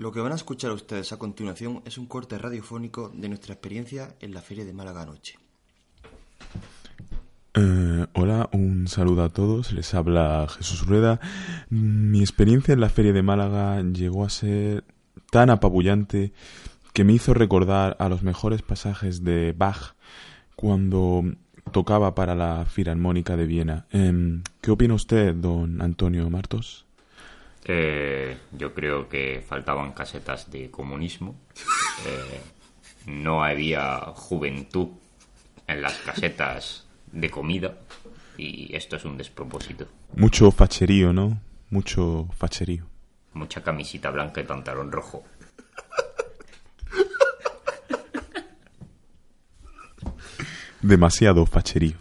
Lo que van a escuchar ustedes a continuación es un corte radiofónico de nuestra experiencia en la Feria de Málaga anoche. Eh, hola, un saludo a todos. Les habla Jesús Rueda. Mi experiencia en la Feria de Málaga llegó a ser tan apabullante que me hizo recordar a los mejores pasajes de Bach cuando tocaba para la Filarmónica de Viena. Em, ¿Qué opina usted, don Antonio Martos? Eh, yo creo que faltaban casetas de comunismo. Eh, no había juventud en las casetas de comida. Y esto es un despropósito. Mucho facherío, ¿no? Mucho facherío. Mucha camisita blanca y pantalón rojo. Demasiado facherío.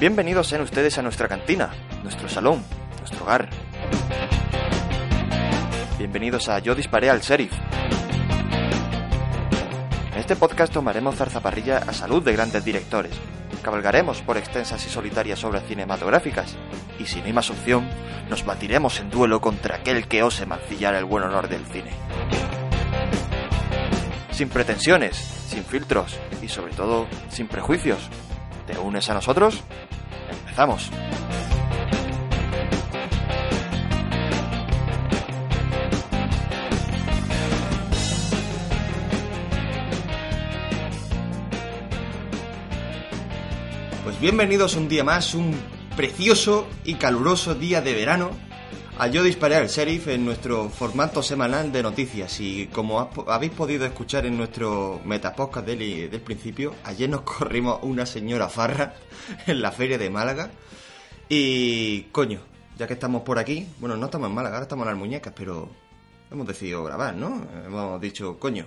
Bienvenidos sean ustedes a nuestra cantina, nuestro salón, nuestro hogar. Bienvenidos a Yo disparé al sheriff. En este podcast tomaremos zarzaparrilla a salud de grandes directores. Cabalgaremos por extensas y solitarias obras cinematográficas. Y si no hay más opción, nos batiremos en duelo contra aquel que ose mancillar el buen honor del cine. Sin pretensiones, sin filtros y sobre todo sin prejuicios. ¿Te unes a nosotros? Empezamos. Pues bienvenidos un día más, un precioso y caluroso día de verano a Yo Disparé al Sheriff en nuestro formato semanal de noticias. Y como ha- habéis podido escuchar en nuestro metapodcast del, del principio, ayer nos corrimos una señora farra en la feria de Málaga. Y coño, ya que estamos por aquí, bueno, no estamos en Málaga, ahora estamos en las muñecas, pero hemos decidido grabar, ¿no? Hemos dicho, coño,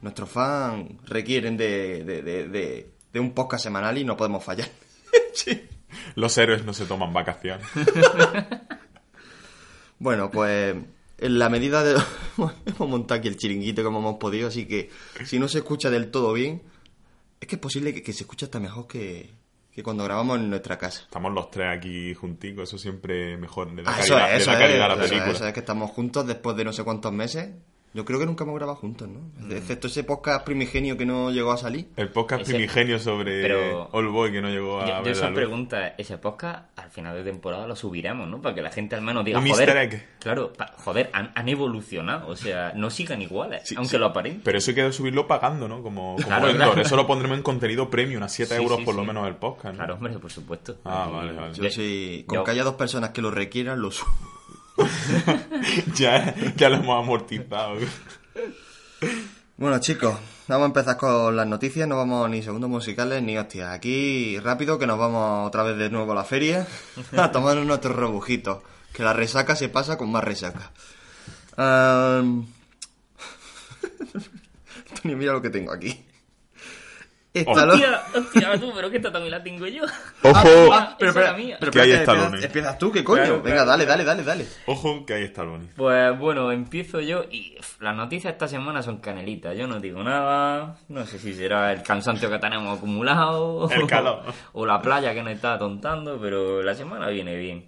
nuestros fans requieren de, de, de- de- de un podcast semanal y no podemos fallar. sí. Los héroes no se toman vacaciones. Bueno, pues en la medida de... hemos montado aquí el chiringuito como hemos podido, así que si no se escucha del todo bien, es que es posible que, que se escuche hasta mejor que, que cuando grabamos en nuestra casa. Estamos los tres aquí junticos, eso siempre mejor. Le da Ah, eso calidad, es, le eso es, calidad a la eso es, película. eso es que estamos juntos después de no sé cuántos meses. Yo creo que nunca hemos grabado juntos, ¿no? Mm. Excepto ese podcast primigenio que no llegó a salir. El podcast Ese- primigenio sobre Pero- All Boy que no llegó a Yo, yo ver la esa pregunta, ese podcast, al final de temporada lo subiremos, ¿no? Para que la gente al menos diga, Un joder, egg. claro, pa- joder, han, han evolucionado, o sea, no sigan iguales, Sí, aunque sí. lo aparenten. Pero eso hay que subirlo pagando, ¿no? Como, como Claro, claro. Eso lo pondremos en contenido premium, a 7 Sí, euros sí, por lo menos el podcast, ¿no? Claro, hombre, por supuesto. Ah, Y- vale, vale. Yo sí, con yo- que haya dos personas que lo requieran, lo subo. ya, ya lo hemos amortizado. Bueno, chicos, vamos a empezar con las noticias. No vamos ni segundos musicales ni hostias. Aquí rápido que nos vamos otra vez de nuevo a la feria a tomar nuestros rebujitos. Que la resaca se pasa con más resaca. Am, Antonio, mira lo que tengo aquí. Esta lo- Hostia, hostia, tú, pero que esta también la tengo yo. Ojo, Ah, pero, esa espera, mía. pero Que hay empiezas, empiezas tú, ¿qué coño? Claro, Venga, claro. dale, dale, dale, dale. ojo que el Bonnie. Pues bueno, empiezo yo y pff, las noticias esta semana son canelitas. Yo no digo nada. No sé si será el cansancio que tenemos acumulado. El calor. O la playa que nos está atontando, pero la semana viene bien.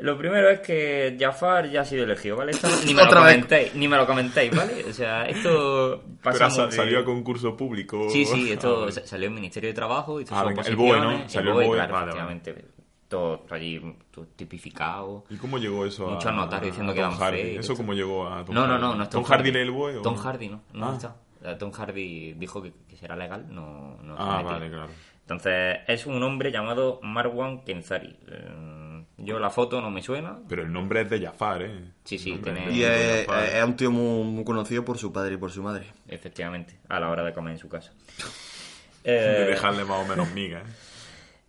Lo primero es que Jafar ya ha sido elegido, ¿vale? Esto ni me lo vez. comentéis, ni me lo comentéis, ¿vale? O sea, esto Pero pasa sa- muy- salió a concurso público. Sí, sí, esto Ah, sa- salió en Ministerio de Trabajo y Ah, el BOE, ¿no? Salió el BOE, claro, vale, efectivamente. Todo allí todo tipificado. ¿Y cómo llegó eso a, Muchos notarios diciendo a que Tom eran Hardy? fake, ¿Eso esto. cómo llegó a Tom No, no, Hardy? no, no es ¿Tom Tom Hardy lee el BOE? o- Tom Hardy no, no Ah. está. Tom Hardy dijo que, que será legal, no, no Ah, vale, claro. Entonces, es un hombre llamado Marwan Kenzari. Eh, Yo la foto no me suena. Pero el nombre es de Jafar, ¿eh? Sí, sí, tiene- es de Y es, un tío muy, muy conocido por su padre y por su madre. Efectivamente, a la hora de comer en su casa. De Eh, dejarle más o menos miga, ¿eh?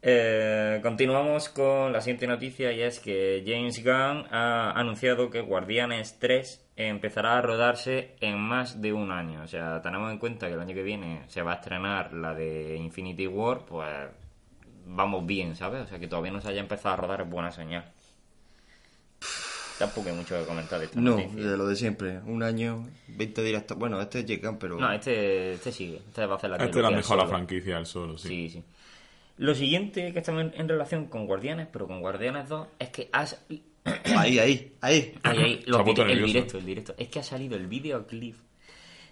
Eh, continuamos con la siguiente noticia y es que James Gunn ha anunciado que Guardianes 3 empezará a rodarse en más de un año. O sea, tenemos en cuenta que el año que viene se va a estrenar la de Infinity War, pues vamos bien, ¿sabes? O sea, que todavía no se haya empezado a rodar es buena señal. Tampoco hay mucho que comentar de esta No, noticia. de lo de siempre. Un año, 20 directos. Bueno, este es pero... No, este, este sigue. Este va a hacer la Esta es la trilogía mejor la franquicia del solo, sí. Sí, sí. Lo siguiente que está en, en relación con Guardianes, pero con Guardianes 2, es que has... Ahí, ahí, ahí. Ahí, ahí, los puesto vide- el nervioso. directo, el directo. Es que ha salido el videoclip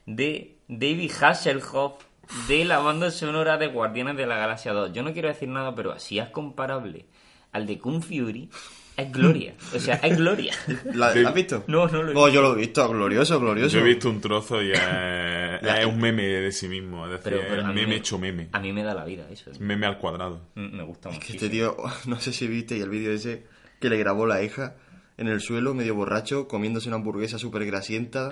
de David Hasselhoff de la banda sonora de Guardianes de la Galaxia 2. Yo no quiero decir nada, pero si es comparable al de Kung Fury, es gloria. O sea, es gloria. ¿La, ¿la has visto? No, no lo he Oh, yo lo he visto. Glorioso, glorioso. Yo he visto un trozo y es, es un meme de sí mismo. Es decir, Pero, es meme me- hecho meme. A mí me da la vida eso. ¿eh? Meme al cuadrado. Mm, Me gusta Que muchísimo. este tío, no sé si viste y el vídeo ese que le grabó la hija en el suelo, medio borracho, comiéndose una hamburguesa súper grasienta.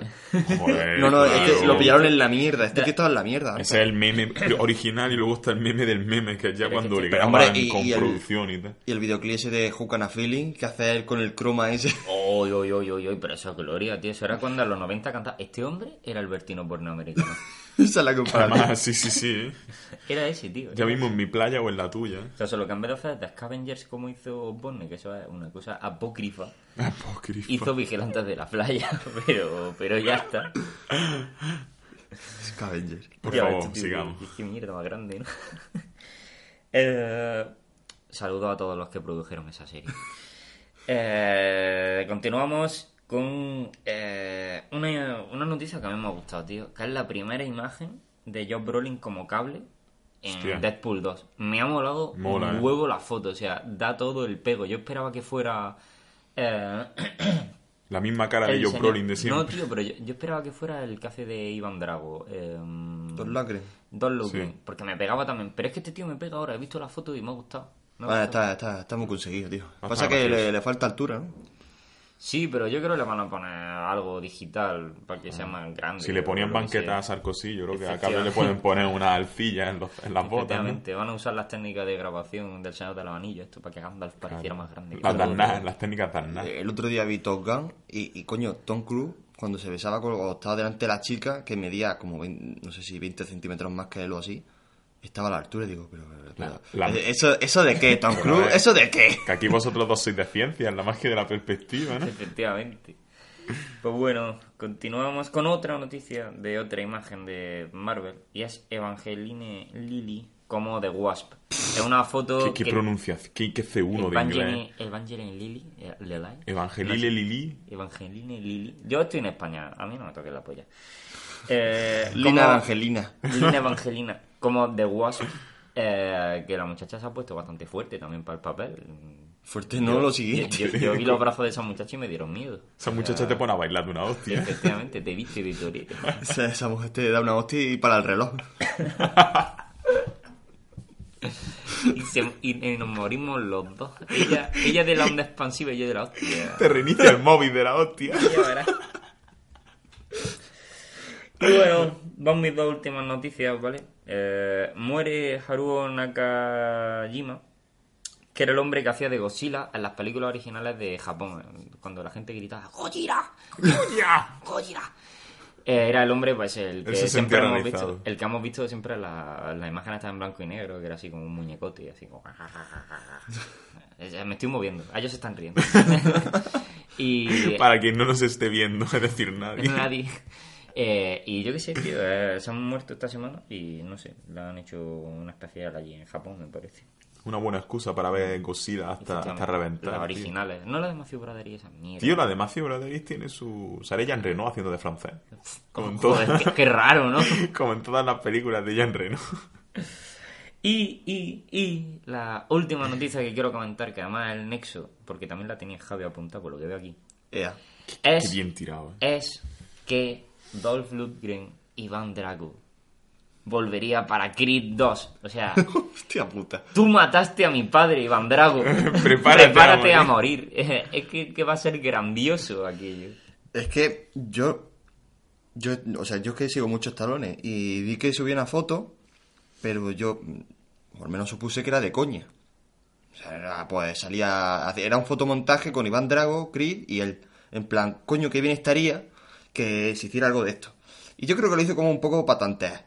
Joder, No, no, es claro. que lo pillaron en la mierda. Este tío estaba en la mierda. Ese es el meme original y luego está el meme del meme, que es ya Pero cuando que- le graban hombre, y- con y el- producción y tal. Y el videoclip ese de Hook and a Feeling, que hace él con el croma ese. Oy, oy, oy, oy, oy, pero eso es gloria, tío. Eso era cuando en los 90 cantaba. Este hombre era el Bertino pornoamericano. Esa es la comparación. Además, sí, sí, sí. ¿eh? Era ese, tío. Ya mismo en mi playa o en la tuya. O sea, solo que en vez de hacer The Scavengers como hizo Bonne, que eso es una cosa apócrifa, Apócrifo. hizo Vigilantes de la Playa, pero, pero ya está. Scavenger. Por Ya favor, tío, sigamos. Qué, qué mierda más grande, ¿no? eh, saludo a todos los que produjeron esa serie. Eh, continuamos con eh, una, una noticia que a mí me ha gustado, tío. Que es la primera imagen de Josh Brolin como cable en Hostia. Deadpool 2. Me ha molado Mola, un eh. huevo la foto, o sea, da todo el pego. Yo esperaba que fuera... eh, La misma cara de señor- Brolin de No, siempre. tío, pero yo, yo esperaba que fuera el que hace de Iván Drago. Eh, Don Lacre. Don Logan, Sí. porque me pegaba también. Pero es que este tío me pega ahora. He visto la foto y me ha gustado. Me ha Vale, gustado. está, está, está muy conseguido, tío. Pasa que le, le falta altura, ¿no? Sí, pero yo creo que le van a poner algo digital para que sea más grande. Si le ponían o lo que banqueta a. Sarkozy, yo creo que a. Cable le pueden poner una alcilla en, los- en las botas. ¿no? Efectivamente, van a usar las técnicas de grabación del Señor de la Anillo, esto para que Gandalf pareciera más grande. que Las. Darnas, las técnicas Darnas. El otro día vi Top Gun y, y, coño, Tom Cruise, cuando se besaba con, o estaba delante de la chica, que medía como, 20 no sé si 20 centímetros más que él o así, estaba a la altura y digo, pero... pero- La- la- ¿eso, ¿Eso de qué, Tom Cruise? ¿Eso de qué? Que aquí vosotros dos sois de ciencia, en la magia de la perspectiva, ¿no? Efectivamente. Pues bueno, continuamos con otra noticia de otra imagen de Marvel y es Evangeline Lilly como The Wasp. Es una foto ¿Qué, qué que pronunciación? ¿Qué, qué C1 de inglés? Evangeline, Evangeline Lilly, eh, Lilly. Evangelile Lili. Evangeline Lilly. Yo estoy en España, a mí no me toque la polla. Eh, Lina como- Evangelina. Lina Evangelina, como The Wasp, eh, que la muchacha se ha puesto bastante fuerte también para el papel. Fuerte no, lo siguiente. Yo, yo- yo vi los brazos de esa muchacha y me dieron miedo. Esa O muchacha sea, te pone a bailar de una hostia. Efectivamente, te viste de. Esa, esa mujer te da una hostia y para el reloj. Y, se- y- y nos morimos los dos. Ella, ella de la onda expansiva y yo de la hostia. Te reinicia el móvil de la hostia. Ya verás. Y bueno, van mis dos últimas noticias, ¿vale? Eh, muere Haruo Nakajima, que era el hombre que hacía de Godzilla en las películas originales de Japón, cuando la gente gritaba ¡Gojira! ¡Gojira! ¡Gojira! Eh, era el hombre, pues, el que se siempre hemos realizado. visto, el que hemos visto siempre la, la imagen está en blanco y negro, que era así como un muñecote, así como... Eh, Me estoy moviendo, ellos se están riendo. y Para quien no nos esté viendo, es decir, nadie. Nadie. Eh, y yo qué sé, tío, eh, se han muerto esta semana y no sé, le han hecho una especial allí en Japón, me parece. Una buena excusa para ver Godzilla hasta, hasta reventar. Las tío. originales. No la de Matthew y esa mierda. Tío, la de Matthew Broderick tiene su... Sale Jean Reno haciendo de francés. Como en, Joder, todas, qué, qué raro, ¿no? como en todas las películas de Jean Reno. Y, y, y la última noticia que quiero comentar, que además es el nexo, porque también la tenía Javi apuntada por lo que veo aquí, Ea. Qué es, bien tirado. eh. es que Dolph Lundgren y Van Drago volvería para Creed 2. O sea, Hostia puta. tú mataste a mi padre, Iván Drago. Prepárate a a morir. Es que, que va a ser grandioso aquello. Es que yo. Yo, o sea, yo es que sigo muchos talones y vi que subía una foto, pero yo, por lo menos supuse que era de coña. O sea, era, pues salía. Era un fotomontaje con Iván Drago, Creed y él. En plan, coño, qué bien estaría que se hiciera algo de esto. Y yo creo que lo hizo como un poco patantear.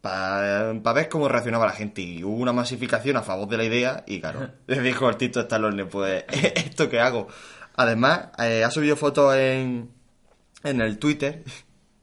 Para ver cómo reaccionaba la gente. Y hubo una masificación a favor de la idea. Y claro, le dijo el Tito Stallone, pues, ¿esto qué hago? Además, eh, ha subido fotos en, en el Twitter.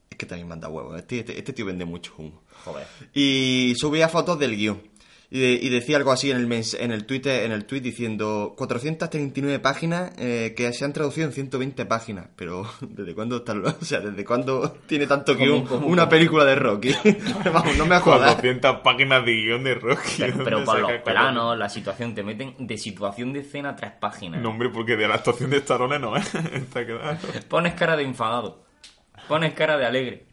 Es que también manda huevos. Este, este, este tío vende mucho humo. Joder. Y subía fotos del guion. Y, de- y decía algo así en el, mens- en el Twitter, en el tweet diciendo 439 páginas eh, que se han traducido en 120 páginas. Pero ¿desde cuándo está, lo- o sea, desde cuándo tiene tanto ¿Cómo, guion una película de Rocky? Vamos, no me jodas. 400 páginas de guion de Rocky. Pero, ¿dónde pero por los planos, la situación, te meten de situación de escena tres páginas. No, hombre, porque de la actuación de Stallone no. Está claro. Pones cara de enfadado. Pones cara de alegre.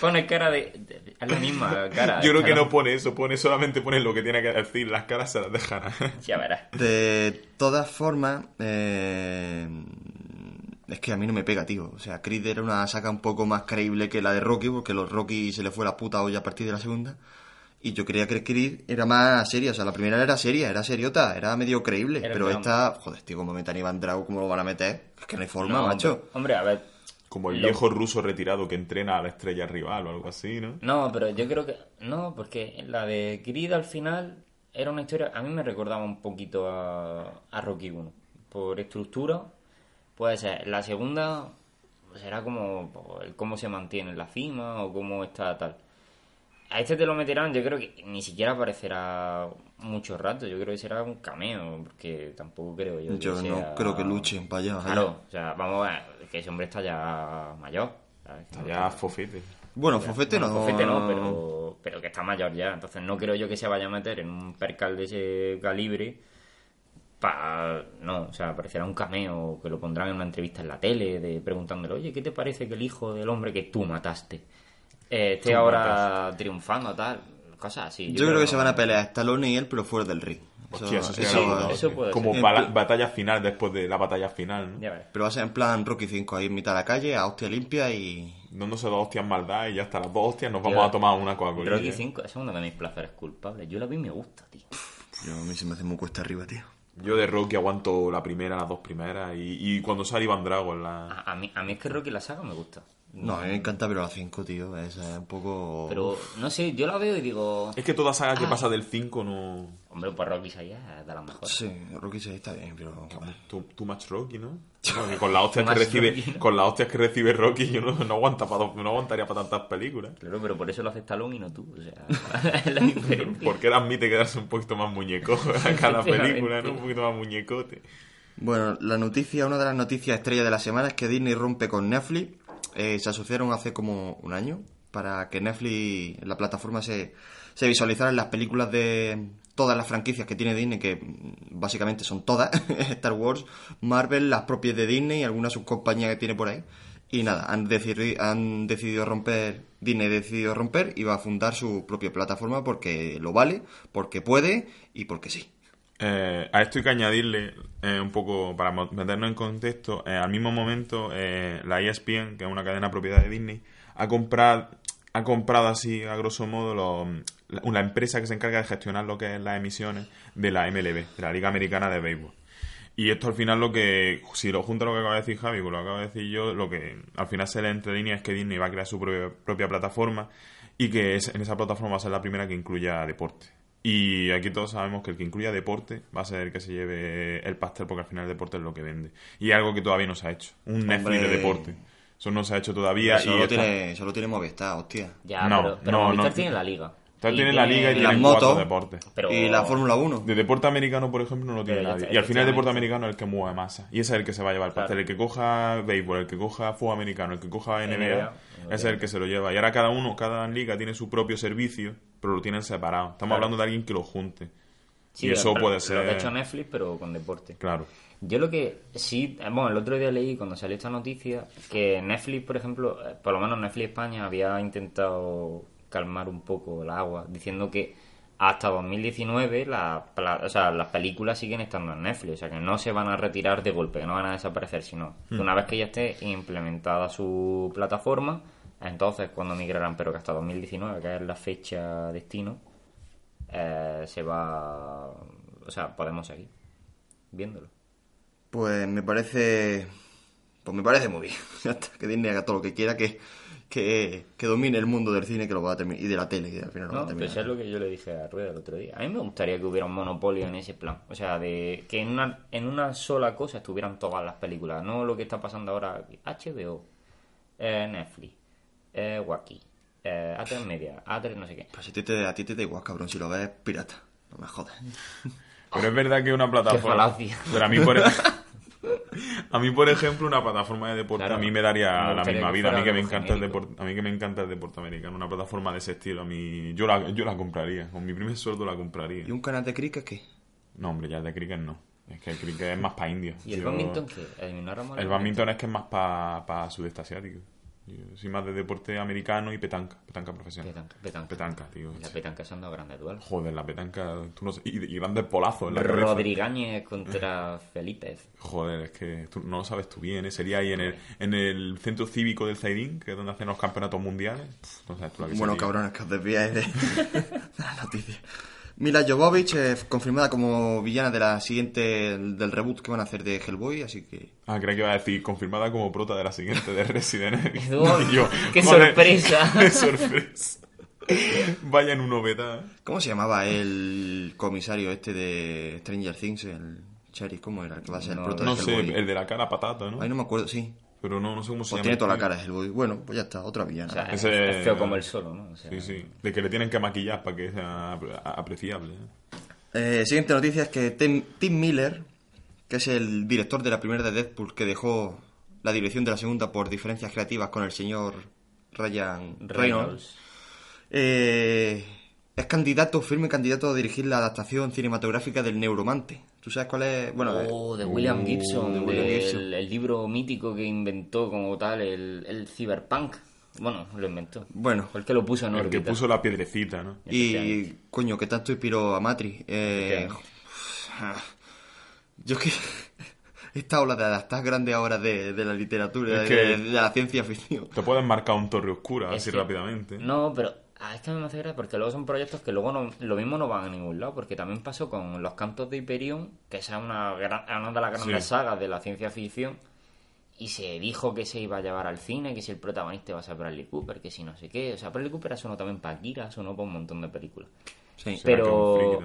Pones cara de... de- es la misma cara. Yo creo que no pone eso, pone solamente pone lo que tiene que decir, las caras se las dejará. Ya verás. De todas formas, eh, es que a mí no me pega, tío. O sea, Creed era una saga un poco más creíble que la de Rocky, porque los Rocky se le fue la puta olla a partir de la segunda. Y yo creía que Creed era más seria. O sea, la primera era seria, era seriota, era medio creíble. Era pero esta, joder, tío, como metan a Iván Drago, ¿cómo lo van a meter? Es que no hay forma, No, macho. Hombre, hombre, a ver. Como el Lo- viejo ruso retirado que entrena a la estrella rival o algo así, ¿no? No, pero yo creo que... No, porque la de Creed al final era una historia... A mí me recordaba un poquito a, a Rocky 1. Por estructura, puede ser. La segunda será como pues, el cómo se mantiene en la cima o cómo está tal. A este te lo meterán, yo creo que ni siquiera aparecerá mucho rato. Yo creo que será un cameo, porque tampoco creo yo. que Yo no sea- creo que luchen para allá. Claro, o sea, vamos a ver, que ese hombre está ya mayor. ¿sabes? Está ya fofete. Bueno, Fofete no. Fofete no, pero, pero que está mayor ya. Entonces no creo yo que se vaya a meter en un percal de ese calibre. Pa... No, o sea, parecerá un cameo que lo pondrán en una entrevista en la tele, de preguntándole, oye, ¿qué te parece que el hijo del hombre que tú mataste eh, esté Tú ahora triunfando, tal? Cosas así. Yo creo que se van a pelear Stallone y él, pero fuera del ring. Eso- Hostia, eso puede Como ser. batalla final después de la batalla final, ¿no? Pero va a ser en plan Rocky 5, ahí en mitad de la calle, a hostia limpia y. Dándose dos hostias maldad y ya hasta las dos hostias nos vamos Yo- a tomar una Coca-Cola. Rocky 5 es uno de mis placeres culpables. Yo la vi y me gusta, tío. Yo, a mí se me hace muy cuesta arriba, tío. Yo de Rocky aguanto la primera, las dos primeras y, y cuando sale Iván Drago en la... A, a mí, a mí es que Rocky la saga me gusta. No, a mí me encanta, pero la 5, tío, es eh, un poco. Pero, no sé, yo la veo y digo... Es que toda saga Ah. que pasa del 5 no... Hombre, pues Rocky 6 es de las mejores. Sí, Rocky 6 está bien, pero. Too, too much Rocky, ¿no? Que con las hostias Too que much recibe, Rocky, ¿no? con las hostias que recibe Rocky yo no, no aguanta pa- no aguantaría para tantas películas. Claro, pero por eso lo hace Stallone y no tú. O sea, es la diferencia. Porque él admite quedarse un poquito más muñeco a cada película, ¿no? Un poquito más muñecote. Bueno, la noticia, una de las noticias estrellas de la semana es que Disney rompe con Netflix. Eh, se asociaron hace como un año para que Netflix, la plataforma, se, se visualizaran las películas de todas las franquicias que tiene Disney, que básicamente son todas, Star Wars, Marvel, las propias de Disney y algunas subcompañías que tiene por ahí. Y nada, han decidido, han decidido romper, Disney ha decidido romper y va a fundar su propia plataforma porque lo vale, porque puede y porque sí. Eh, a esto hay que añadirle eh, un poco, para meternos en contexto, eh, al mismo momento eh, la ESPN, que es una cadena propiedad de Disney, ha comprado, ha comprado así, a grosso modo, los- la, empresa que se encarga de gestionar lo que es las emisiones de la MLB, de la Liga Americana de Béisbol. Y esto al final lo que, si lo junta lo que acaba de decir Javi con lo que acabo de decir yo, lo que al final se le entre líneas es que Disney va a crear su propia, propia plataforma y que es- en esa plataforma va a ser la primera que incluya deporte. Y aquí todos sabemos que el que incluya deporte va a ser el que se lleve el pastel porque al final el deporte es lo que vende. Y es algo que todavía no se ha hecho. Un Netflix de Hombre. deporte. Eso no se ha hecho todavía. y Solo está- tiene, solo tiene Movistar, hostia. Ya, No, pero, pero no, Movistar no. tiene la liga. Tiene la liga y las tiene motos. cuatro deportes. Pero- Y la Fórmula 1. De deporte americano, por ejemplo, no lo tiene nadie. está, Y al final el deporte americano es el que mueve masa. Y ese es el que se va a llevar el Claro. pastel. El que coja béisbol, el que coja fútbol americano, el que coja NBA, NBA, ese es el que se lo lleva. Y ahora cada uno, cada liga tiene su propio servicio, pero lo tienen separado. Estamos Claro. hablando de alguien que lo junte. Sí, y eso pero puede Lo ser... que ha hecho Netflix, pero con deporte. Claro. Yo lo que sí, bueno, el otro día leí cuando salió esta noticia que Netflix, por ejemplo, eh, por lo menos Netflix España había intentado calmar un poco el agua, diciendo que hasta 2019 la, o sea, las películas siguen estando en Netflix, o sea que no se van a retirar de golpe, que no van a desaparecer, sino que una vez que ya esté implementada su plataforma, entonces cuando migrarán, pero que hasta 2019, que es la fecha destino, eh, se va, o sea, podemos seguir viéndolo. Pues me parece. Pues me parece muy bien. Que Disney haga todo lo que quiera, que, que, que domine el mundo del cine que lo va a terminar. Y de la tele, que al final lo va No, a pero terminar. eso es lo que yo le dije a Rueda el otro día. A mí me gustaría que hubiera un monopolio en ese plan. O sea, de que en una, en una sola cosa estuvieran todas las películas. No lo que está pasando ahora. HBO, eh, Netflix, eh, Wacky, eh, A3 Media, A3 no sé qué. Pero si a ti, te, a ti te da igual, cabrón, si lo ves pirata. No me jodas. Pero es verdad que una plataforma. falacia. Pero a mí, por, a mí, por ejemplo, una plataforma de deporte Claro. a mí me daría Me la misma vida. A mí que me encanta el deporte, a mí que me encanta el deporte americano, una plataforma de ese estilo, a mí yo la, yo la compraría. Con mi primer sueldo la compraría. ¿Y un canal de cricket qué? No, hombre, ya el de cricket no. Es que el cricket es más para India. ¿Y el Yo- badminton qué? ¿Elimináramos El badminton es que es más para sudeste asiático. Soy más de deporte americano y petanca, petanca profesional. Petanca, petanca. Petanca, tío. La petanca se han dado grandes duelos. Joder, la petanca, tú no sé, y, y grandes polazos en la. Rodríguez contra Felipe. Joder, es que tú no lo sabes tú bien, ¿eh? Sería ahí en el, en el centro cívico del Zaidín, que es donde hacen los campeonatos mundiales. Pff, no sabes tú la que Bueno, cabrones, que os desviáis de, de las noticias. Mila Jovovich, eh, confirmada como villana de la siguiente del reboot que van a hacer de Hellboy, así que Ah, creía que iba a decir, confirmada como prota de la siguiente de Resident Evil. Oh, Y yo, ¡Qué joder, sorpresa! ¡Qué sorpresa! Vaya en novedad. ¿cómo se llamaba el comisario este de Stranger Things, el Cherry? ¿Cómo era el que va a ser el No, prota No de sé, Hellboy? el de la cara patata, ¿no? Ay, no me acuerdo, sí. Pero no, no sé cómo se Pues llama. tiene toda la el cara de Hellboy. Bueno, pues ya está, otra villana. O sea, es, Ese- es feo como el solo, ¿no? O sea, Sí, sí. De que le tienen que maquillar para que sea ap- apreciable. ¿eh? Eh, siguiente noticia es que Tim, Tim Miller, que es el director de la primera de Deadpool, que dejó la dirección de la segunda por diferencias creativas con el señor Ryan Reynolds, Reynolds. eh, es candidato, firme candidato a dirigir la adaptación cinematográfica del Neuromante. ¿Tú sabes cuál es? Bueno, Oh, de William Uh, Gibson, de William del- Gibson. el libro mítico que inventó como tal el, el cyberpunk. Bueno, lo inventó. bueno. Fue el que lo puso en El que órbita. puso la piedrecita, ¿no? Y, coño, que tanto inspiró a Matrix. Eh, yo que... Esta ola de adaptar grandes obras de, de la literatura, Es de, que- de la ciencia ficción. Te pueden marcar un torre oscura Es así que- rápidamente. No, pero ah, es que a mí me hace gracia porque luego son proyectos que luego no, lo mismo no van a ningún lado. Porque también pasó con Los Cantos de Hyperion, que esa es una, gran- una de las grandes Sí. sagas de la ciencia ficción. Y se dijo que se iba a llevar al cine, que si el protagonista iba a ser Bradley Cooper, que si no sé qué. O sea, Bradley Cooper sonó también para Kira, sonó para un montón de películas. Sí. Pero-.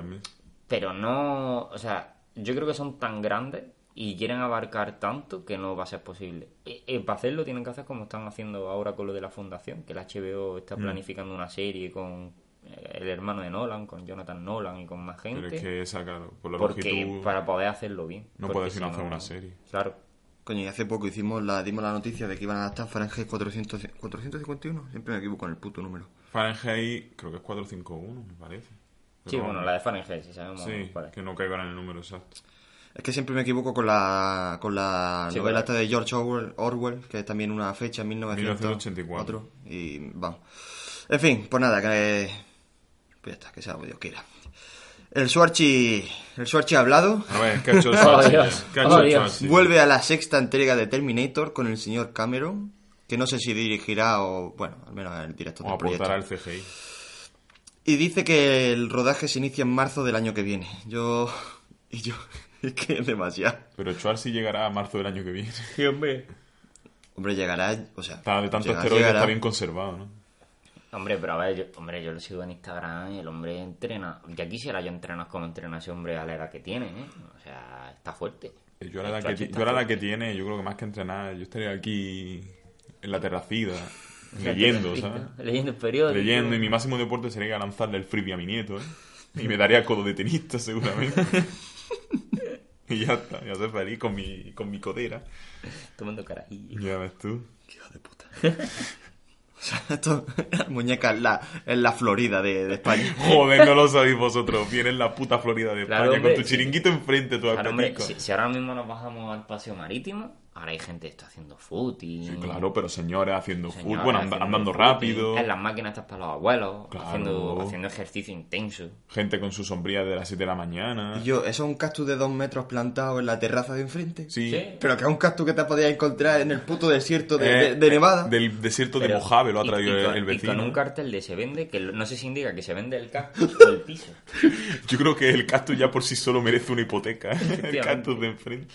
Pero no, o sea, yo creo que son tan grandes y quieren abarcar tanto que no va a ser posible. Y, y para hacerlo tienen que hacer como están haciendo ahora con lo de la fundación, que la HBO está Mm. planificando una serie con eh, el hermano de Nolan, con Jonathan Nolan y con más Pero gente. es que esa, claro, por la porque longitud... para poder hacerlo bien. no puedes si sino hacer una serie. Claro. Coño, y hace poco hicimos la, dimos la noticia de que iban a adaptar Fahrenheit 400, 451. Siempre me equivoco en el puto número. Fahrenheit, creo que es 451, me parece. Sí, Pero bueno, la de Fahrenheit, si sabemos Sí, cuál es. que no caigan en el número exacto. Es que siempre me equivoco con la, con la Sí, novela esta de George Orwell, Orwell, que es también una fecha, 1984. 1984. Y vamos. En fin, pues nada, que. Pues ya está, que sea lo que Dios quiera. El Suarchi. El Suarchi ha hablado. A ver, ¿qué ha hecho el Schwarzenegger? Dios. ¿Qué ha Oh, hecho el Dios. Schwarzenegger? Vuelve a la sexta entrega de Terminator con el señor Cameron. Que no sé si dirigirá o. Bueno, al menos el director O del proyecto. aportará el CGI. Y dice que el rodaje se inicia en marzo del año que viene. Yo. Y yo. Es que es demasiado. Pero Schwarzy llegará a marzo del año que viene. Sí, hombre. Hombre, llegará. O sea. Está de tanto llegará- esteroide llegará. está bien conservado, ¿no? Hombre, pero a ver, yo, hombre, yo lo sigo en Instagram y el hombre entrena. Ya quisiera yo entrenar como entrena ese hombre a la edad que tiene, ¿eh? O sea, está fuerte. Yo a la edad que, yo a la edad que tiene, yo creo que más que entrenar, yo estaría aquí en la terracida, leyendo. ¿sabes? Leyendo el periódico. Leyendo, y mi máximo deporte sería lanzarle el frisbee a mi nieto, ¿eh? Y me daría codo de tenista, seguramente. y ya está, ya soy feliz con mi, con mi codera. Tomando carajillo. Ya ves tú. Qué hijo de puta. O sea, esto, la muñeca en la, en la Florida de, de España. Joder, no lo sabéis vosotros. Vienes en la puta Florida de Claro, España hombre, con tu sí. chiringuito enfrente, tu Claro, hombre, si, si ahora mismo nos bajamos al paseo marítimo, Ahora hay gente que está haciendo footing. Sí, claro, pero señores haciendo señoras fútbol, bueno, and- haciendo andando footing, rápido. En las máquinas estas para los abuelos, Claro. haciendo, haciendo ejercicio intenso. Gente con su sombría de las 7 de la mañana. Y yo, eso es un cactus de dos metros plantado en la terraza de enfrente. Sí. Sí. Pero que es un cactus que te podías encontrar en el puto desierto de, Eh, de- de Nevada. Del desierto de Pero- Mojave lo ha y- traído y con, el y vecino. con un cartel de se vende, que no sé si indica que se vende el cactus o el piso. Yo creo que el cactus ya por sí solo merece una hipoteca. el Efectivamente. cactus de enfrente.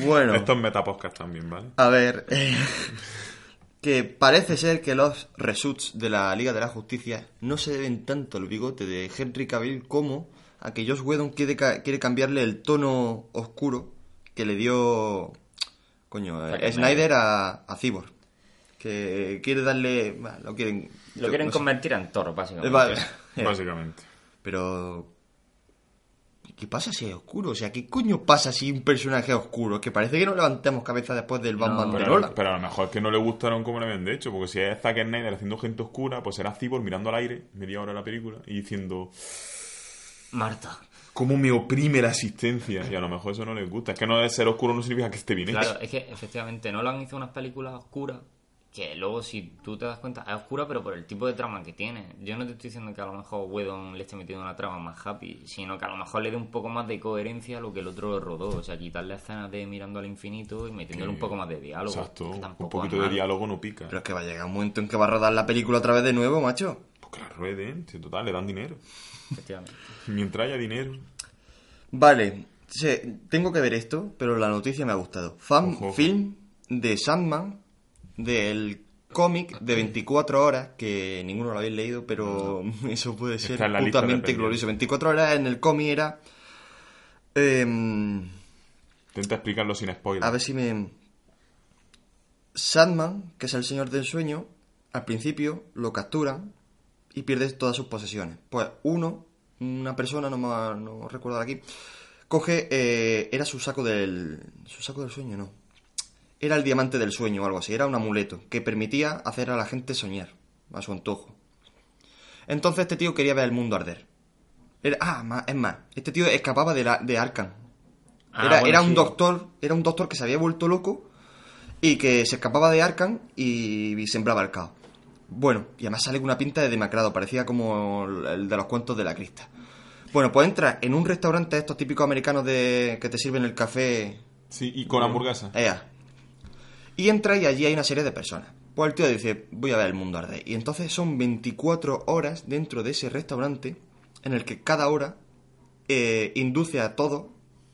Bueno, Esto es metapodcast también, ¿vale? a ver. eh, que parece ser que los reshoots de la Liga de la Justicia no se deben tanto al bigote de Henry Cavill como a que Josh Whedon quiere, ca- quiere cambiarle el tono oscuro que le dio. Coño, eh, Snyder a, a Cyborg. Que quiere darle. bueno, lo quieren. Lo quieren no sé. convertir en toro, básicamente. Vale. Básicamente. Pero. ¿Qué pasa si es oscuro? O sea, ¿qué coño pasa si un personaje es oscuro? Es que parece que no levantemos cabeza después del Batman de Pero, Nolan. pero a lo mejor es que no le gustaron como le habían de hecho, porque si es Zack Snyder haciendo gente oscura, pues será Cyborg mirando al aire, media hora de la película, y diciendo, Marta. ¿cómo me oprime la existencia? Y a lo mejor eso no les gusta. Es que no de ser oscuro no significa que esté bien hecho. Claro, es que efectivamente Nolan hizo unas películas oscuras que luego si tú te das cuenta es oscura pero por el tipo de trama que tiene. Yo no te estoy diciendo que a lo mejor Whedon le esté metiendo una trama más happy, sino que a lo mejor le dé un poco más de coherencia a lo que el otro rodó. O sea, quitarle escenas de mirando al infinito y metiéndole un poco más de diálogo. Exacto, un poquito de diálogo no pica. Pero es que va a llegar un momento en que va a rodar la película otra vez de nuevo, macho. Pues que la rueden, si total, le dan dinero. Efectivamente. Mientras haya dinero. Vale, tengo que ver esto, pero la noticia me ha gustado. Fan Ojo, ojo. film de Sandman, del cómic de 24 horas, que ninguno lo habéis leído, pero eso puede ser pendientes. glorioso. 24 horas en el cómic era... em, Intenta explicarlo sin spoiler. A ver si me... Sandman, que es el señor del sueño, al principio lo capturan y pierde todas sus posesiones. Pues uno, una persona, no, me, no recuerdo aquí, coge... eh, era su saco del... Su saco del sueño, no. Era el diamante del sueño o algo así. Era un amuleto que permitía hacer a la gente soñar, a su antojo. Entonces este tío quería ver el mundo arder. Era- ah, ma- es más, este tío escapaba de, la, de Arkham. Ah, era, bueno, era un sí. doctor, era un doctor que se había vuelto loco y que se escapaba de Arkham y, y sembraba el caos. Bueno, y además sale con una pinta de demacrado, parecía como el de los cuentos de la crista. Bueno, pues entra en un restaurante de estos típicos americanos de que te sirven el café. Sí, y con hamburguesa. Ea. Y entra y allí hay una serie de personas. Pues el tío dice, voy a ver el mundo arder. Y entonces son 24 horas dentro de ese restaurante en el que cada hora eh, induce a todos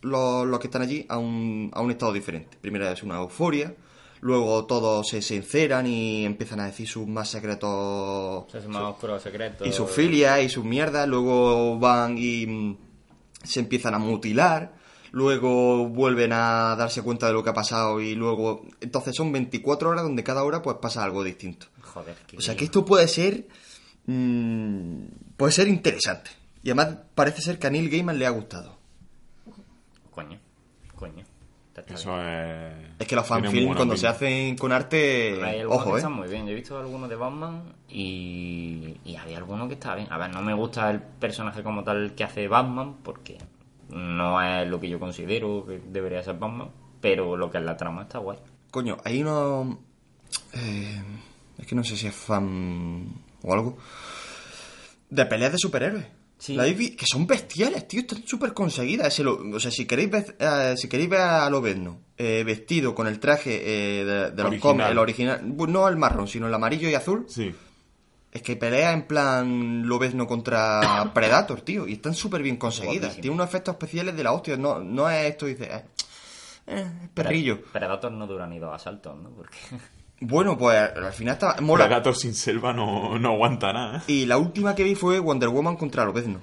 los, los que están allí a un, a un estado diferente. Primero es una euforia, luego todos se sinceran y empiezan a decir sus más secretos Se hace más oscuro secreto. y sus filias y sus mierdas, luego van y mm, se empiezan a mutilar, luego vuelven a darse cuenta de lo que ha pasado y luego... Entonces son 24 horas donde cada hora pues pasa algo distinto. Joder, que... O sea que esto puede ser... mm, puede ser interesante. Y además parece ser que a Neil Gaiman le ha gustado. Coño, coño. Eso es... Es que los fanfilms cuando se hacen con arte... Hay algunos que Ojo, eh. están muy bien. Yo he visto algunos de Batman y, y había alguno que estaba bien. A ver, no me gusta el personaje como tal que hace Batman porque no es lo que yo considero que debería ser Batman, pero lo que es la trama está guay. Coño, hay uno... eh, es que no sé si es fan o algo. De peleas de superhéroes. Sí. ¿La habéis vi- Que son bestiales, tío. Están súper conseguidas. O sea, si queréis ver, eh, si queréis ver a Lobezno eh, vestido con el traje eh, de, de los cómics, el original, no el marrón, sino el amarillo y azul, Sí. Es que pelea en plan Lobezno contra Predator, tío. Y están súper bien conseguidas. Guapísimo. Tiene unos efectos especiales de la hostia. No, no es esto, dice... Eh, eh, es perrillo. Predator no dura ni dos asaltos, ¿no? Porque Bueno, pues al final está... Mola. Predator sin selva no, no aguanta nada. ¿eh? Y la última que vi fue Wonder Woman contra Lobezno.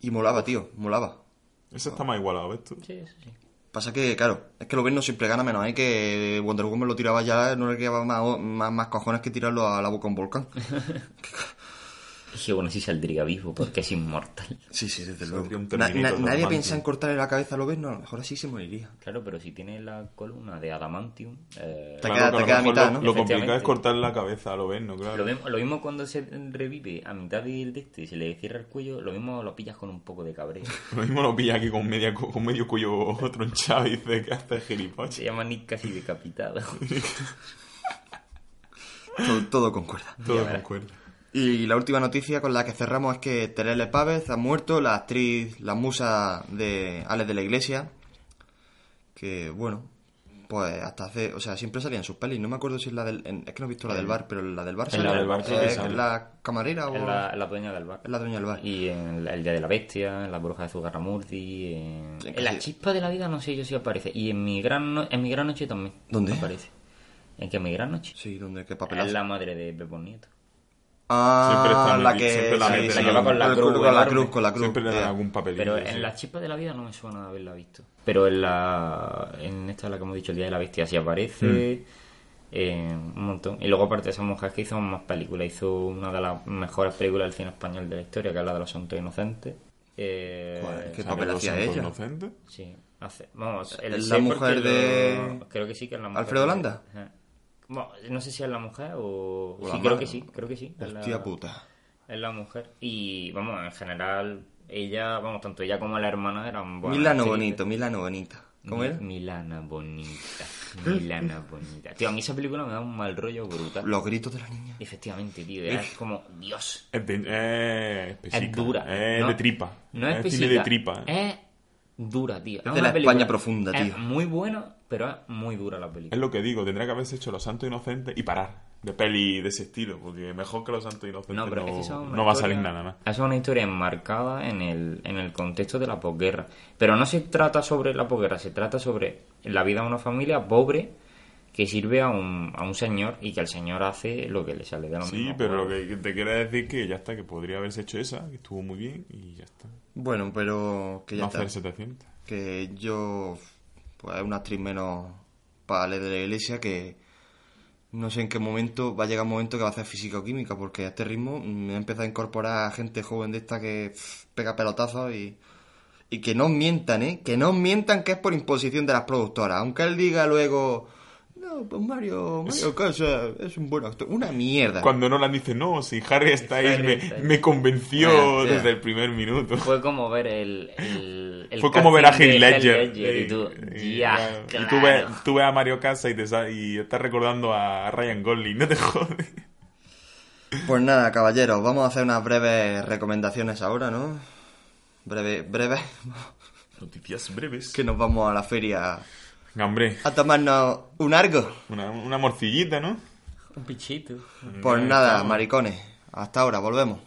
Y molaba, tío, molaba. Ese está más igualado, ¿ves tú? sí, eso sí. Pasa que, claro, es que Lobezno siempre gana menos, ¿eh? Que Wonder Woman lo tiraba ya, no le quedaba más, más, más cojones que tirarlo a la boca a un volcán. Y bueno, sí saldría vivo porque es inmortal. Sí, sí, desde luego. Na- na- nadie piensa en cortarle la cabeza a lo no, a lo mejor así se moriría. Claro, pero si tiene la columna de adamantium... eh, Te Claro, queda- que a te queda mitad, lo, ¿no? Lo complicado es cortar la cabeza a lo ven, ¿no? Claro. Lo mismo, lo mismo cuando se revive a mitad del de este, se le cierra el cuello, lo mismo lo pillas con un poco de cabreo. Lo mismo lo pilla aquí con, media, con medio cuello tronchado y dice que hace gilipollas. Se llama Nick casi decapitado. Todo, todo concuerda. Todo concuerda. Y la última noticia con la que cerramos es que Terele Pávez ha muerto, la actriz, la musa de Alex de la Iglesia, que bueno, pues hasta hace, o sea, siempre salía en sus pelis, no me acuerdo si es la del, en- es que no he visto la del bar, pero la del bar sale, la del bar sí ¿Es sale. la camarera o es la, la dueña del bar. es la dueña del bar? Y en El Día de la Bestia, en La Bruja de Zugarramurdi, en, Sí, en La Chispa de la Vida no sé yo si aparece. Y en Mi Gran, no- en mi gran Noche también ¿Dónde? aparece. ¿En que Mi Gran Noche? Sí, donde qué Es papelazo. la madre de Pepón Nieto. Ah, Siempre está la que siempre la sí, con La cruz, con la cruz, con la cruz. Siempre le dan eh. algún papelillo. Pero sí. en La Chispa de la Vida no me suena haberla visto. Pero en la en esta, la que hemos dicho, El Día de la Bestia, sí aparece. eh, un montón. Y luego, aparte de esa mujer que hizo más películas, hizo una de las mejores películas del cine español de la historia, que es la de los santos inocentes. Eh, qué ¿Sale papel hacía santos ella? inocentes? Sí, hace. Vamos, el ¿Es sé la mujer lo- de Creo que sí que es la mujer. Alfredo de- Landa? Ajá. Bueno, no sé si es la mujer o. O sí, creo madre. que sí, creo que sí. es la- puta. Es la mujer. Y vamos, en general, ella, vamos, tanto ella como la hermana eran buenas Milano bonito, Milano bonita. ¿Cómo Mi- era? Milana bonita. Milana bonita. Tío, a mí esa película me da un mal rollo brutal. Los gritos de la niña. Efectivamente, tío. Es como, Dios. Es, de, eh, Es dura. Es ¿no? de tripa. No es, cine pesica, de tripa. Es dura, tío. de una la película- España profunda, tío. Es muy buena, pero es muy dura la película. Es lo que digo, tendría que haberse hecho Los Santos Inocentes y parar de peli de ese estilo, porque mejor que Los Santos Inocentes No, es que es va a salir nada más. Es una historia enmarcada en el, en el contexto de la posguerra. Pero no se trata sobre la posguerra, se trata sobre la vida de una familia pobre que sirve a un, a un señor y que el señor hace lo que le sale de lo Sí, mismo. pero lo que te quiero decir que ya está, que podría haberse hecho esa, que estuvo muy bien y ya está. Bueno, pero que ya no está. hacer 700. que yo pues es una actriz menos para de la iglesia que no sé en qué momento va a llegar un momento que va a hacer física o química porque a este ritmo me ha empezado a incorporar gente joven de esta que pff, pega pelotazos y y que no mientan, ¿eh? Que no mientan que es por imposición de las productoras. Aunque él diga luego, pues Mario, Mario Casas es un buen actor. Una mierda. Cuando Nolan dice, no, si Harry Styles Harry me, Styles. me convenció Ah, desde el primer minuto. Fue como ver el. el, el Fue como ver a Heath de Ledger. y tú, Y- ya, y tú claro. ves, tú ves a Mario Casas y, te y estás recordando a Ryan Gosling, no te jodes. Pues nada, caballeros, vamos a hacer unas breves recomendaciones ahora, ¿no? Breve, breves. Noticias breves. que nos vamos a la feria hombre, a tomarnos un argo. una, una morcillita, ¿no? Un pichito. Pues nada, estamos. maricones. Hasta ahora, volvemos.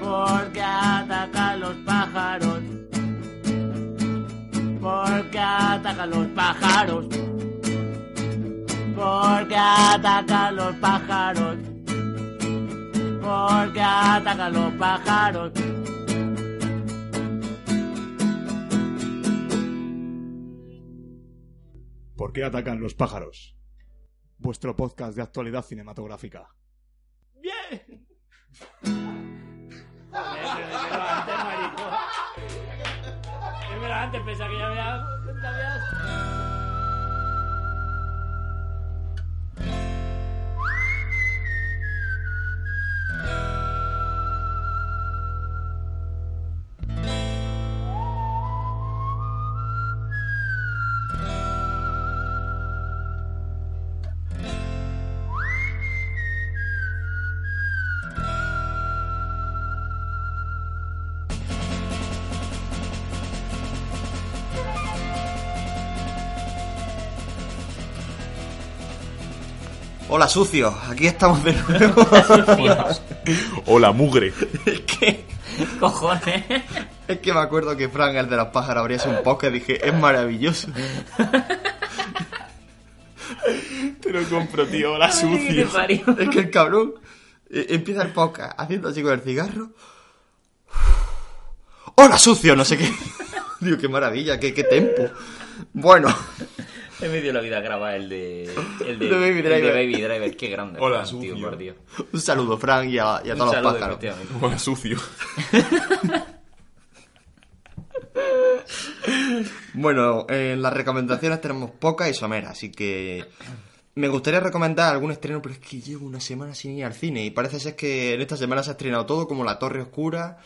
Porque atacan los pájaros. Porque atacan los pájaros. Porque atacan los pájaros. Porque atacan los pájaros. ¿Por qué atacan los pájaros? Vuestro podcast de actualidad cinematográfica. ¡Bien! Antes, pensaba que ya había... Hola, sucios. Aquí estamos de nuevo. Hola, mugre. es, que, Cojones. es que me acuerdo que Frank, el de los pájaros, abría un podcast y dije, es maravilloso. Te lo compro, tío. Hola, sucio. parió. Es que el cabrón eh, empieza el podcast haciendo así con el cigarro. ¡Hola, sucio! No sé qué. Digo, qué maravilla, qué, qué tempo. Bueno, He medio la vida graba el de. El de, De Baby el de Driver. Baby Driver. Qué grande. Hola, Fran, tío, sucio. por Dios. Un saludo, Frank, y a, y a Un todos saludo, los pájaros. Hola, sucio. Bueno, en las recomendaciones tenemos pocas y someras, así que me gustaría recomendar algún estreno, pero es que llevo una semana sin ir al cine y parece ser que en esta semana se ha estrenado todo, como La Torre Oscura,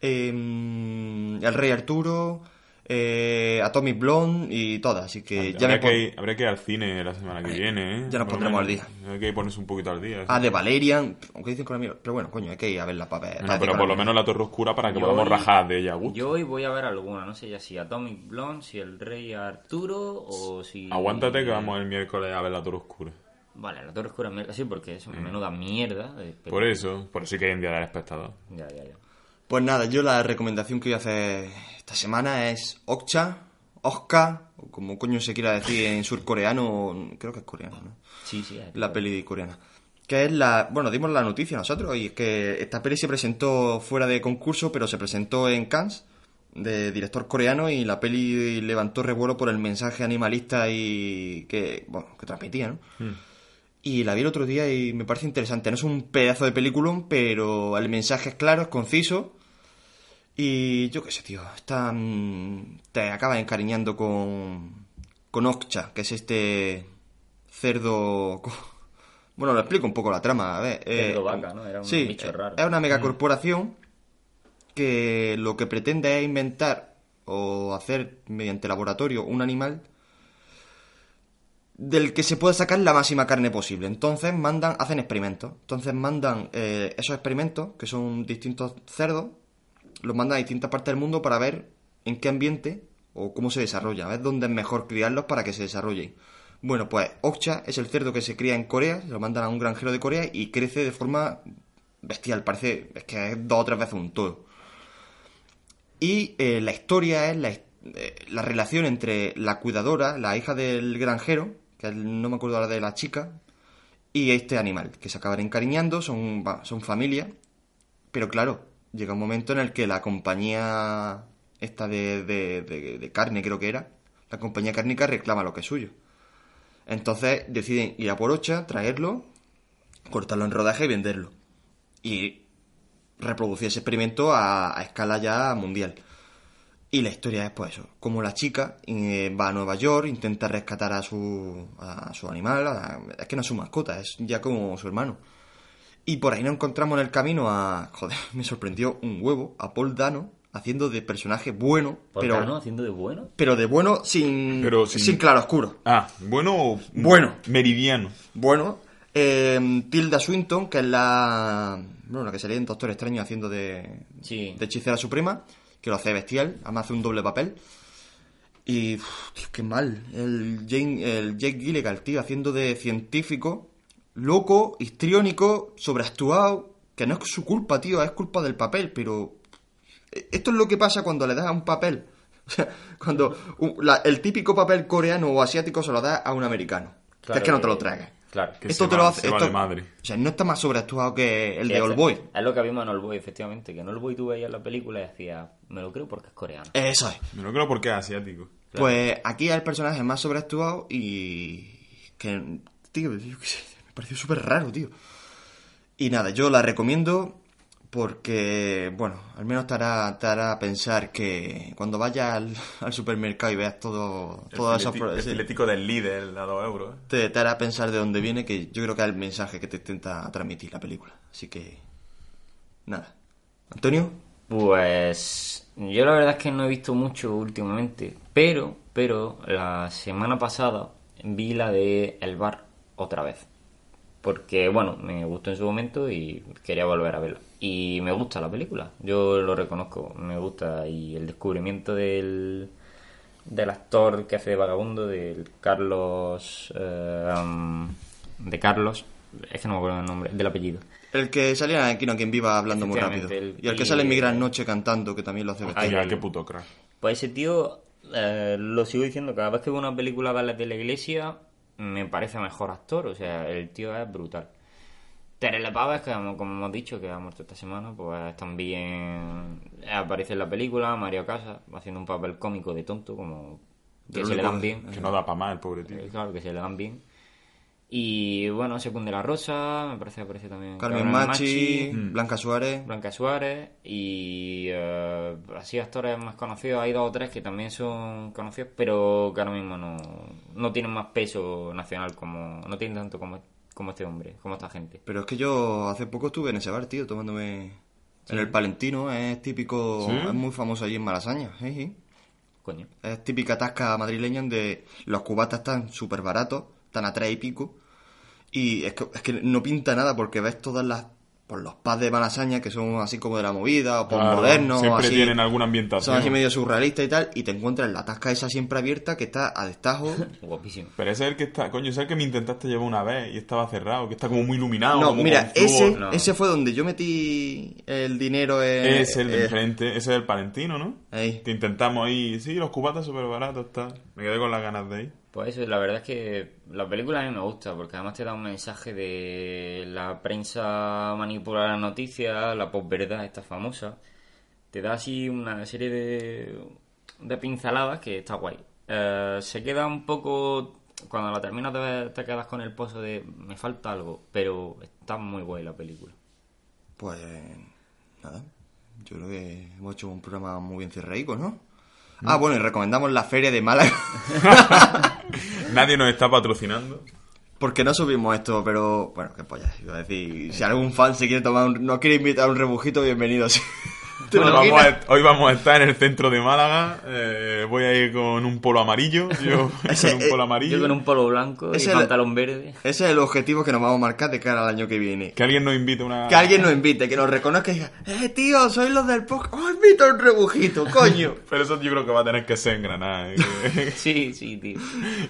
eh, El Rey Arturo, eh, Atomic Blonde y todas, así que ya me pon- que ir, habría que ir al cine la semana que viene, ¿eh? ya nos Por pondremos al día. Hay que ponerse un poquito al día. ¿sí? Ah, de Valerian, aunque dicen con la mierda, pero bueno, coño, hay que ir a verla para ver. Para pero por lo menos la Torre Oscura para que Yo podamos hoy- rajar de ella. Yo hoy voy a ver alguna, no sé ya si Atomic Blonde, si el Rey Arturo o si. Aguántate que vamos el miércoles a ver la Torre Oscura. Vale, la Torre Oscura, mierda, sí, porque es una menuda mierda. Por eso, por eso hay que enviar al espectador. Ya, ya, ya. Pues nada, yo la recomendación que voy a hacer esta semana es Okcha, Okka, o como coño se quiera decir en surcoreano, creo que es coreano, ¿no? Sí, sí. La peli coreana. Que es la. Bueno, dimos la noticia nosotros, y es que esta peli se presentó fuera de concurso, pero se presentó en Cannes, de director coreano, y la peli levantó revuelo por el mensaje animalista y. que. bueno, que transmitía, ¿no? Y la vi el otro día y me parece interesante. No es un pedazo de peliculón, pero el mensaje es claro, es conciso. Y yo qué sé, tío. Está, mm, te acabas encariñando con. con Okcha, que es este cerdo. Bueno, lo explico un poco la trama. A ver, eh, Cerdo vaca, ¿no? Era un sí, bicho raro. Es una megacorporación que lo que pretende es inventar o hacer mediante laboratorio un animal del que se puede sacar la máxima carne posible. Entonces mandan, hacen experimentos. Entonces mandan eh, esos experimentos, que son distintos cerdos, los mandan a distintas partes del mundo para ver en qué ambiente o cómo se desarrolla, a ver dónde es mejor criarlos para que se desarrollen. Bueno, pues Okcha es el cerdo que se cría en Corea, se lo mandan a un granjero de Corea y crece de forma bestial, parece es que es dos o tres veces un todo. Y eh, la historia es la, eh, la relación entre la cuidadora, la hija del granjero, que no me acuerdo ahora de la chica, y este animal, que se acaban encariñando, son, son familia, pero claro, llega un momento en el que la compañía esta de, de, de- carne, creo que era, la compañía cárnica reclama lo que es suyo. Entonces deciden ir a por Ocha, traerlo, cortarlo en rodaje y venderlo. Y reproducir ese experimento a, a escala ya mundial. Y la historia es pues eso, como la chica eh, va a Nueva York, intenta rescatar a su, a su animal, a- es que no es su mascota, es ya como su hermano. Y por ahí nos encontramos en el camino a, joder, me sorprendió un huevo, a Paul Dano, haciendo de personaje bueno, Por pero, ¿no? Haciendo de bueno. pero de bueno sin, Pero sin- sin claroscuro. Ah, bueno o Bueno. meridiano. Bueno, eh, Tilda Swinton, que es la. Bueno, la que salía en Doctor Extraño haciendo de. Sí. de hechicera suprema, que lo hace bestial, además hace un doble papel. Y. uf, tío, qué mal. El, Jane, el Jake Gyllenhaal, tío, haciendo de científico, loco, histriónico, sobreactuado, que no es su culpa, tío, es culpa del papel, pero. Esto es lo que pasa cuando le das a un papel. O sea, cuando un- la- el típico papel coreano o asiático se lo das a un americano. Claro es que no te lo que- tragas. Claro. Que Esto se te va- lo hace. esto- madre. O sea, no está más sobreactuado que el de Es- Oldboy. Es lo que vimos en Oldboy, efectivamente. Que en Oldboy tú veías la película y decías, me lo creo porque es coreano. Eso es. Me lo creo porque es asiático. Pues aquí el personaje más sobreactuado y. que. Tío, yo qué sé, me pareció súper raro, tío. Y nada, yo la recomiendo porque, bueno, al menos te hará, te hará pensar que cuando vayas al, al supermercado y veas todo, todas esas... pro- sí, del líder a 2 euros. te, te hará pensar de dónde viene, que yo creo que es el mensaje que te intenta transmitir la película. Así que... Nada. ¿Antonio? Pues yo la verdad es que no he visto mucho últimamente, pero, pero la semana pasada vi la de El Bar otra vez. Porque, bueno, me gustó en su momento y quería volver a verla. Y me gusta la película, yo lo reconozco, me gusta. Y el descubrimiento del, del actor que hace de vagabundo, del Carlos... eh, um, de Carlos, es que no me acuerdo el nombre, del apellido. El que salía en Aquino quien viva hablando muy rápido. El- y el que y- sale en Mi Gran Noche cantando, que también lo hace Ay, ya, qué puto crack. Pues ese tío, eh, lo sigo diciendo, cada vez que veo una película de la iglesia, me parece mejor actor, o sea, el tío es brutal. Terele Pavas, que como como hemos dicho, que ha muerto esta semana, pues también aparece en la película, Mario Casas, haciendo un papel cómico de tonto, como que se le dan bien. Que no da para más el pobre tío. Eh, Claro, que se le dan bien. Y bueno, Secunde la Rosa, me parece que aparece también. Carmen Machi, Blanca Suárez. Blanca Suárez y eh, así actores más conocidos. Hay dos o tres que también son conocidos, pero que ahora mismo no, no tienen más peso nacional como. No tienen tanto como, como este hombre, como esta gente. Pero es que yo hace poco estuve en ese bar, tío, tomándome... En el Palentino, es típico, ¿Sí? es muy famoso allí en Malasaña. sí, sí. Coño. Es típica tasca madrileña donde los cubatas están súper baratos, están a tres y pico. Y es que, es que no pinta nada porque ves todas las. Por los pubs de Malasaña que son así como de la movida, o por Claro, modernos, Siempre así. tienen alguna Son ambientación. así medio surrealistas y tal, y te encuentras la tasca esa siempre abierta que está a destajo. Guapísimo. Pero ese es el que está, coño, ese es el que me intentaste llevar una vez y estaba cerrado, que está como muy iluminado. No, como mira, ese, no. ese fue donde yo metí el dinero en. Es el de eh, enfrente, ese es el Palentino, ¿no? ahí. Que intentamos ahí, sí, los cubatas súper baratos, está. Me quedé con las ganas de ir. Pues eso, la verdad es que la película a mí me gusta, porque además te da un mensaje de la prensa manipula la noticia, la posverdad esta famosa. Te da así una serie de, de pinceladas que está guay. Eh, se queda un poco... Cuando la terminas ver te quedas con el pozo de me falta algo, pero está muy guay la película. Pues. Nada. Yo creo que hemos hecho un programa muy bien cerraico, ¿no? Ah, bueno, y recomendamos la feria de Málaga. Nadie nos está patrocinando. Porque no subimos esto, pero bueno, qué polla. Iba a decir, si algún fan se quiere tomar un, no quiere invitar a un rebujito, bienvenidos. ¿Te Hoy vamos, a, hoy vamos a estar en el centro de Málaga. eh, voy a ir con un polo amarillo. Yo Ese, con un polo eh, amarillo. Yo con un polo blanco y Ese es el- pantalón verde. Ese es el objetivo que nos vamos a marcar de cara al año que viene. Que alguien nos invite una. Que alguien nos invite, que nos reconozca y diga, eh, tío, sois los del podcast. ¡Oh, invito a un rebujito, coño! Pero eso yo creo que va a tener que ser en Granada. eh, Sí, sí, tío.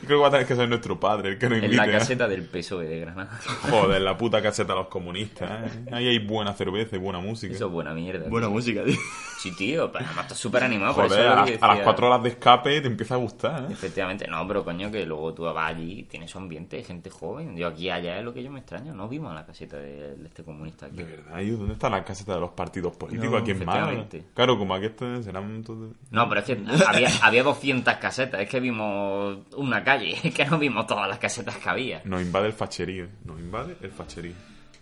creo que va a tener que ser nuestro padre el que nos En invite. la ¿eh? caseta del PSOE de Granada. Joder, la puta caseta de los comunistas. ¿eh? Ahí hay buena cerveza y buena música. Eso es buena mierda. Buena tío. música, tío. Sí, tío, pero además estás súper animado. por eso es a, lo que a las cuatro horas de escape te empieza a gustar. ¿eh? Efectivamente, no, pero coño, que luego tú vas allí y tienes su ambiente, gente joven. Yo aquí allá es lo que yo me extraño. No vimos la caseta de, de este comunista aquí. De verdad, ¿y ¿dónde está la caseta de los partidos políticos No, aquí en Málaga? efectivamente. Claro, como aquí este- serán. No, pero es que había, había 200 casetas. Es que vimos una calle. Es que no vimos todas las casetas que había. Nos invade el facherío. Nos invade el facherío.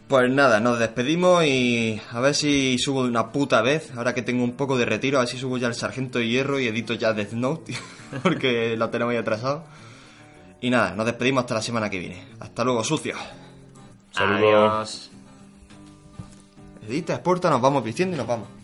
Pues nada, nos despedimos y a ver si subo de una puta vez. Ahora que tengo un poco de retiro, a ver si subo ya el Sargento de Hierro y edito ya Death Note, porque lo tenemos ahí atrasado. Y nada, nos despedimos hasta la semana que viene. Hasta luego, sucios. Saludos. Adiós. Edita, exporta, nos vamos vistiendo y nos vamos.